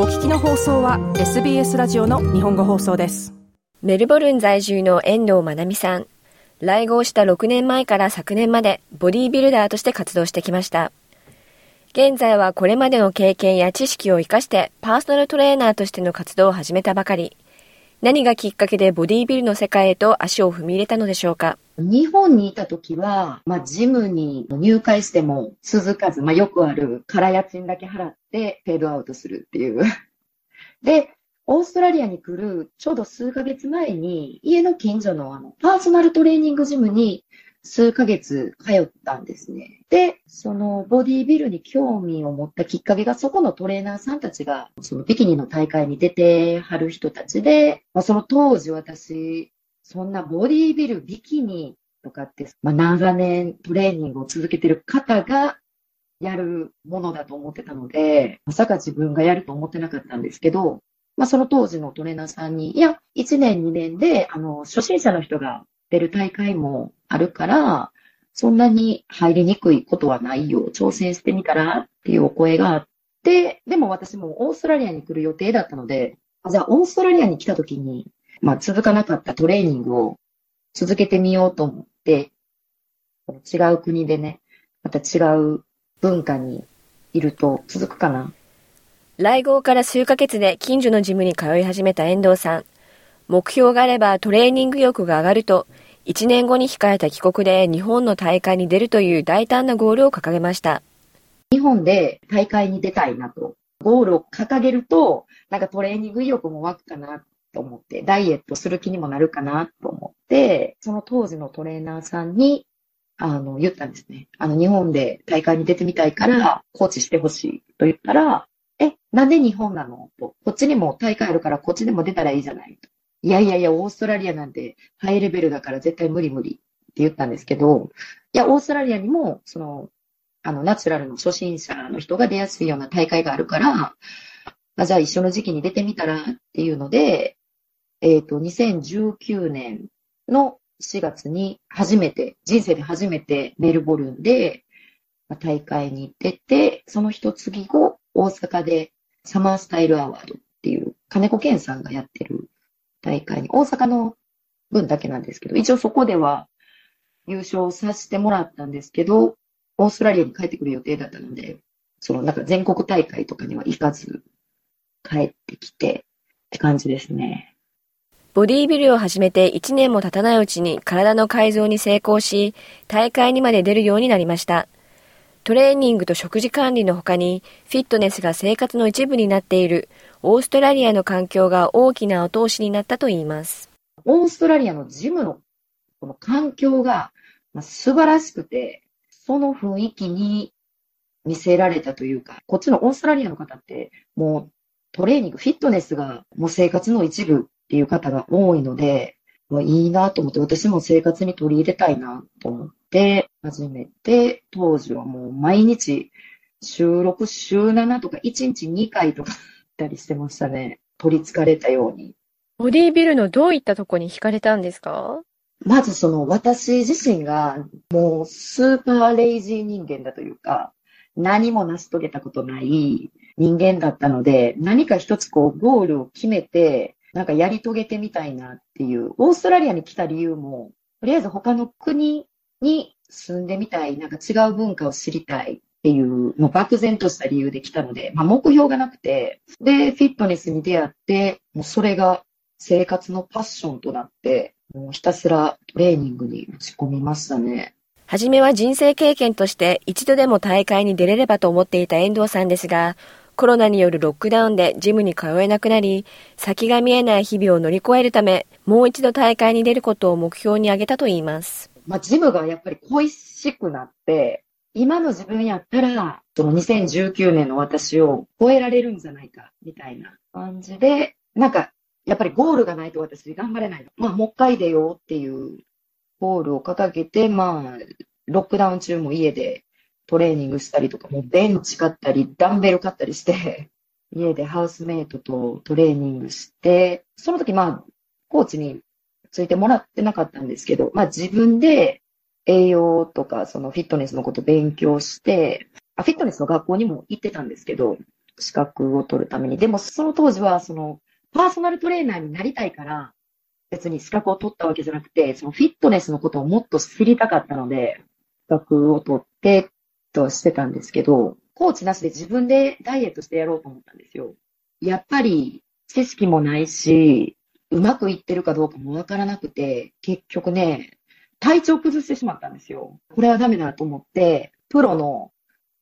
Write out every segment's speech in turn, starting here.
お聞きの放送は SBS ラジオの日本語放送です。メルボルン在住の遠藤真奈美さん。来合した6年前から昨年までボディービルダーとして活動してきました。現在はこれまでの経験や知識を生かしてパーソナルトレーナーとしての活動を始めたばかり。何がきっかけでボディービルの世界へと足を踏み入れたのでしょうか？日本にいた時は、まあ、ジムに入会しても続かず、まあ、よくある空家賃だけ払ってフェードアウトするっていう。で、オーストラリアに来るちょうど数ヶ月前に、家の近所のあの、パーソナルトレーニングジムに数ヶ月通ったんですね。で、そのボディービルに興味を持ったきっかけが、そこのトレーナーさんたちが、そのビキニの大会に出てはる人たちで、まあ、その当時私、そんなボディービル、ビキニとかって、まあ、長年トレーニングを続けてる方がやるものだと思ってたので、まさか自分がやると思ってなかったんですけど、まあ、その当時のトレーナーさんに、いや、1年、2年で、あの、初心者の人が出る大会もあるから、そんなに入りにくいことはないよ。挑戦してみたらっていうお声があって、でも私もオーストラリアに来る予定だったので、じゃあオーストラリアに来た時に、まあ続かなかったトレーニングを続けてみようと思って、違う国でね、また違う文化にいると続くかな。来号から数ヶ月で近所のジムに通い始めた遠藤さん。目標があればトレーニング欲が上がると、1年後に控えた帰国で日本の大会に出るという大胆なゴールを掲げました。日本で大会に出たいなと。ゴールを掲げると、なんかトレーニング意欲も湧くかなと思って、ダイエットする気にもなるかなと思って、その当時のトレーナーさんに、あの、言ったんですね。あの、日本で大会に出てみたいから、コーチしてほしいと言ったら、え、なんで日本なの？と。こっちにも大会あるからこっちでも出たらいいじゃないと。いやいやいや、オーストラリアなんてハイレベルだから絶対無理無理って言ったんですけど、いや、オーストラリアにも、その、あの、ナチュラルの初心者の人が出やすいような大会があるから、あ、じゃあ一緒の時期に出てみたらっていうので、えっ、ー、と、2019年の4月に初めて、人生で初めてメルボルンで大会に出て、その一月後、大阪でサマースタイルアワードっていう金子健さんがやってる大会に、大阪の分だけなんですけど、一応そこでは優勝させてもらったんですけど、オーストラリアに帰ってくる予定だったので、そのなんか全国大会とかには行かず、帰ってきてって感じですね。ボディービルを始めて1年も経たないうちに体の改造に成功し、大会にまで出るようになりました。トレーニングと食事管理の他に、フィットネスが生活の一部になっているオーストラリアの環境が大きな後押しになったといいます。オーストラリアのジムのこの環境が素晴らしくて、その雰囲気に見せられたというか、こっちのオーストラリアの方ってもうトレーニング、フィットネスがもう生活の一部っていう方が多いので、いいなと思って、私も生活に取り入れたいなと思って始めて、当時はもう毎日週6、週7とか1日2回とかたりしてましたね。取り憑かれたように。ボディービルのどういったとこに惹かれたんですか？まずその私自身がもうスーパーレイジー人間だというか、何も成し遂げたことない人間だったので、何か一つこうゴールを決めて、なんかやり遂げてみたいなっていう、オーストラリアに来た理由も、とりあえず他の国に住んでみたい、なんか違う文化を知りたいっていう、もう漠然とした理由で来たので、まあ、目標がなくて、で、フィットネスに出会って、もうそれが生活のパッションとなって、もうひたすらトレーニングに打ち込みましたね。はじめは人生経験として一度でも大会に出れればと思っていた遠藤さんですが、コロナによるロックダウンでジムに通えなくなり、先が見えない日々を乗り越えるため、もう一度大会に出ることを目標に挙げたといいます。まあ、ジムがやっぱり恋しくなって、今の自分やったら、その2019年の私を超えられるんじゃないか、みたいな感じで、なんか、やっぱりゴールがないと私頑張れない。まあ、もう一回出ようっていうゴールを掲げて、まあ、ロックダウン中も家でトレーニングしたりとか、もうベンチ買ったり、ダンベル買ったりして、家でハウスメイトとトレーニングして、その時まあ、コーチについてもらってなかったんですけど、まあ自分で栄養とか、そのフィットネスのこと勉強して、あフィットネスの学校にも行ってたんですけど、資格を取るために。でもその当時は、その、パーソナルトレーナーになりたいから、別に資格を取ったわけじゃなくて、そのフィットネスのことをもっと知りたかったので、資格を取ってとしてたんですけど、コーチなしで自分でダイエットしてやろうと思ったんですよ。やっぱり知識もないし、うまくいってるかどうかもわからなくて、結局ね、体調崩してしまったんですよ。これはダメだと思って、プロの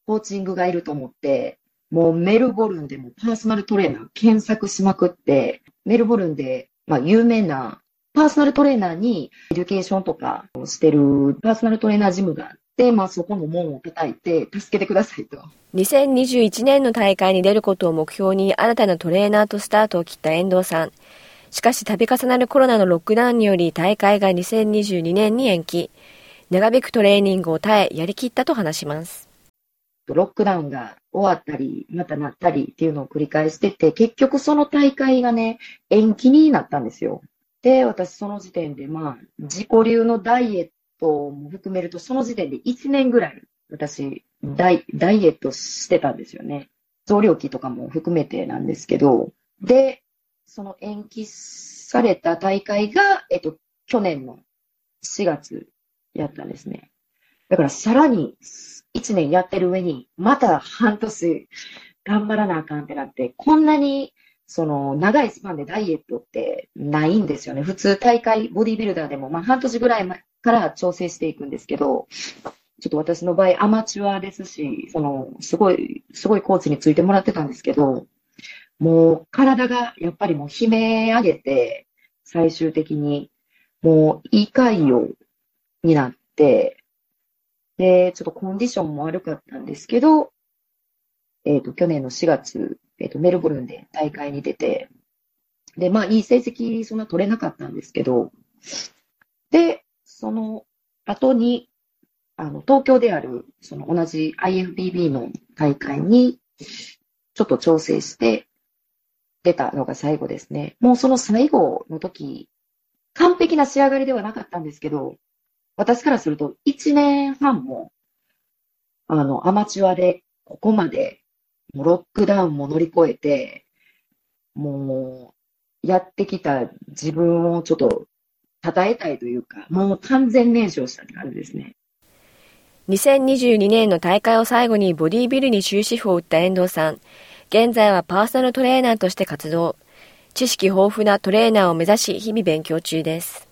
コーチングがいると思って、もうメルボルンでもパーソナルトレーナー検索しまくって、メルボルンで、まあ、有名なパーソナルトレーナーにエデュケーションとかをしてるパーソナルトレーナージムがあって、まあ、そこの門を叩いて助けてくださいと。2021年の大会に出ることを目標に新たなトレーナーとスタートを切った遠藤さん。しかし度重なるコロナのロックダウンにより大会が2022年に延期。長引くトレーニングを耐えやりきったと話します。ロックダウンが終わったり、またなったりっていうのを繰り返してて、結局その大会がね、延期になったんですよ。で、私その時点で、まあ、自己流のダイエットも含めると、その時点で1年ぐらい、私ダイ、ダイエットしてたんですよね。増量期とかも含めてなんですけど、で、その延期された大会が、えっと、去年の4月やったんですね。だからさらに1年やってる上に、また半年頑張らなあかんってなって、こんなにその長いスパンでダイエットってないんですよね。普通大会、ボディービルダーでも、まあ半年ぐらい前から調整していくんですけど、ちょっと私の場合アマチュアですし、その、すごい、すごいコーチについてもらってたんですけど、もう体がやっぱりもう悲鳴上げて、最終的にもう胃潰瘍になって、で、ちょっとコンディションも悪かったんですけど、えっ、ー、と、去年の4月、えっ、ー、と、メルボルンで大会に出て、で、まあ、いい成績そんな取れなかったんですけど、で、その後に、あの、東京である、その同じ IFBB の大会に、ちょっと調整して、出たのが最後ですね。もうその最後の時、完璧な仕上がりではなかったんですけど、私からすると1年半も、あの、アマチュアでここまで、もうロックダウンも乗り越えて、もう、やってきた自分をちょっと称えたいというか、もう完全燃焼したって感じですね。2022年の大会を最後にボディービルに終止符を打った遠藤さん。現在はパーソナルトレーナーとして活動。知識豊富なトレーナーを目指し、日々勉強中です。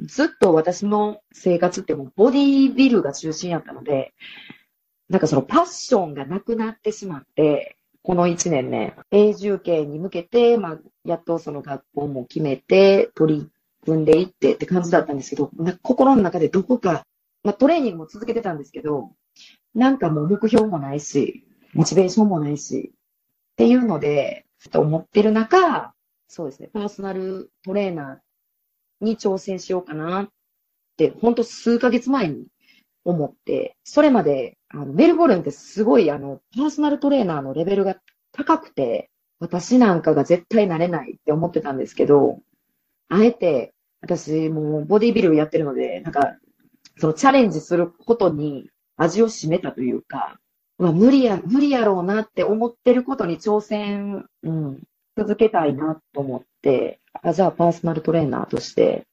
ずっと私の生活ってもうボディービルが中心やったので、なんかそのパッションがなくなってしまって、この1年ね、永住権に向けて、まあ、やっとその学校も決めて、取り組んでいってって感じだったんですけど、心の中でどこか、まあ、トレーニングも続けてたんですけど、なんかもう目標もないし、モチベーションもないし、っていうので、と思ってる中、そうですね、パーソナルトレーナーに挑戦しようかなって、ほんと数ヶ月前に思って、それまで、あの、メルボルンってすごい、あの、パーソナルトレーナーのレベルが高くて、私なんかが絶対なれないって思ってたんですけど、あえて、私もうボディビルやってるので、なんか、そのチャレンジすることに味を占めたというか、まあ、無理や、無理やろうなって思ってることに挑戦、うん、続けたいなと思って、あ、じゃあパーソナルトレーナーとして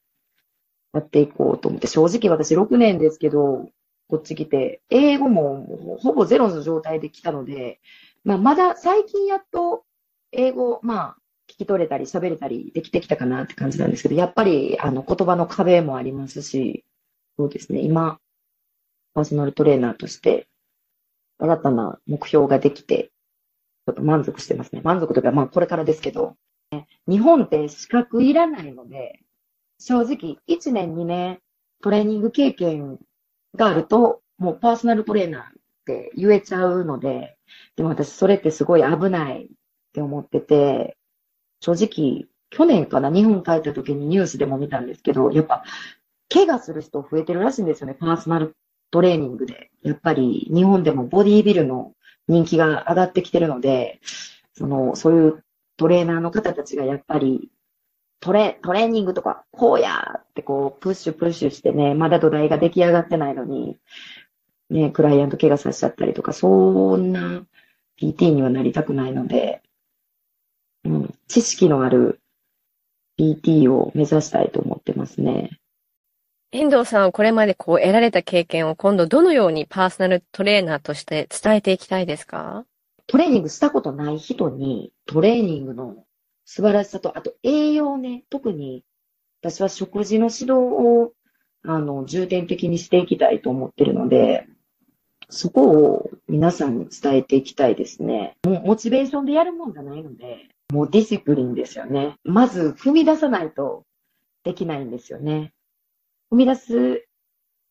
やっていこうと思って、正直私6年ですけど、こっち来て、英語もほぼゼロの状態で来たので、まあ、まだ最近やっと英語、まあ、聞き取れたり喋れたりできてきたかなって感じなんですけど、やっぱりあの言葉の壁もありますし、そうですね、今、パーソナルトレーナーとして新たな目標ができて、ちょっと満足してますね。満足というか、まあこれからですけど、日本って資格いらないので、正直1年2年トレーニング経験があると、もうパーソナルトレーナーって言えちゃうので、でも私それってすごい危ないって思ってて、正直去年かな、日本帰った時にニュースでも見たんですけど、やっぱ怪我する人増えてるらしいんですよね、パーソナルトレーニングで、やっぱり日本でもボディービルの人気が上がってきてるので、その、そういうトレーナーの方たちがやっぱり、トレ、トレーニングとか、こうやってこう、プッシュプッシュしてね、まだ土台が出来上がってないのに、ね、クライアント怪我させちゃったりとか、そんな PT にはなりたくないので、うん、知識のある PT を目指したいと思ってますね。遠藤さんはこれまでこう得られた経験を今度どのようにパーソナルトレーナーとして伝えていきたいですか？トレーニングしたことない人にトレーニングの素晴らしさと、あと栄養ね、特に私は食事の指導をあの重点的にしていきたいと思ってるので、そこを皆さんに伝えていきたいですね。もうモチベーションでやるもんじゃないので、もうディシプリンですよね。まず踏み出さないとできないんですよね。踏み出す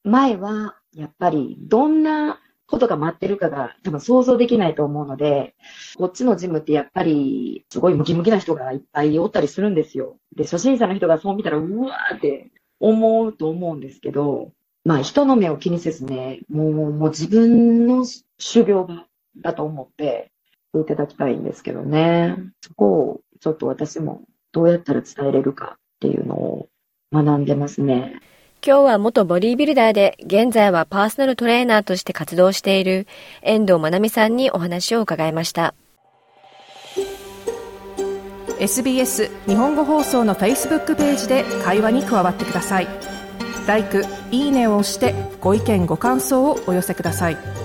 前は、やっぱりどんなことが待ってるかが多分想像できないと思うので、こっちのジムってやっぱりすごいムキムキな人がいっぱいおったりするんですよ。で、初心者の人がそう見たらうわーって思うと思うんですけど、まあ人の目を気にせずね、もうもう自分の修行場だと思っていただきたいんですけどね。そこをちょっと私もどうやったら伝えれるかっていうのを学んでますね。今日は元ボディービルダーで、現在はパーソナルトレーナーとして活動している遠藤まなみさんにお話を伺いました。SBS 日本語放送の Facebook ページで会話に加わってください。「l i」「いいね」を押してご意見ご感想をお寄せください。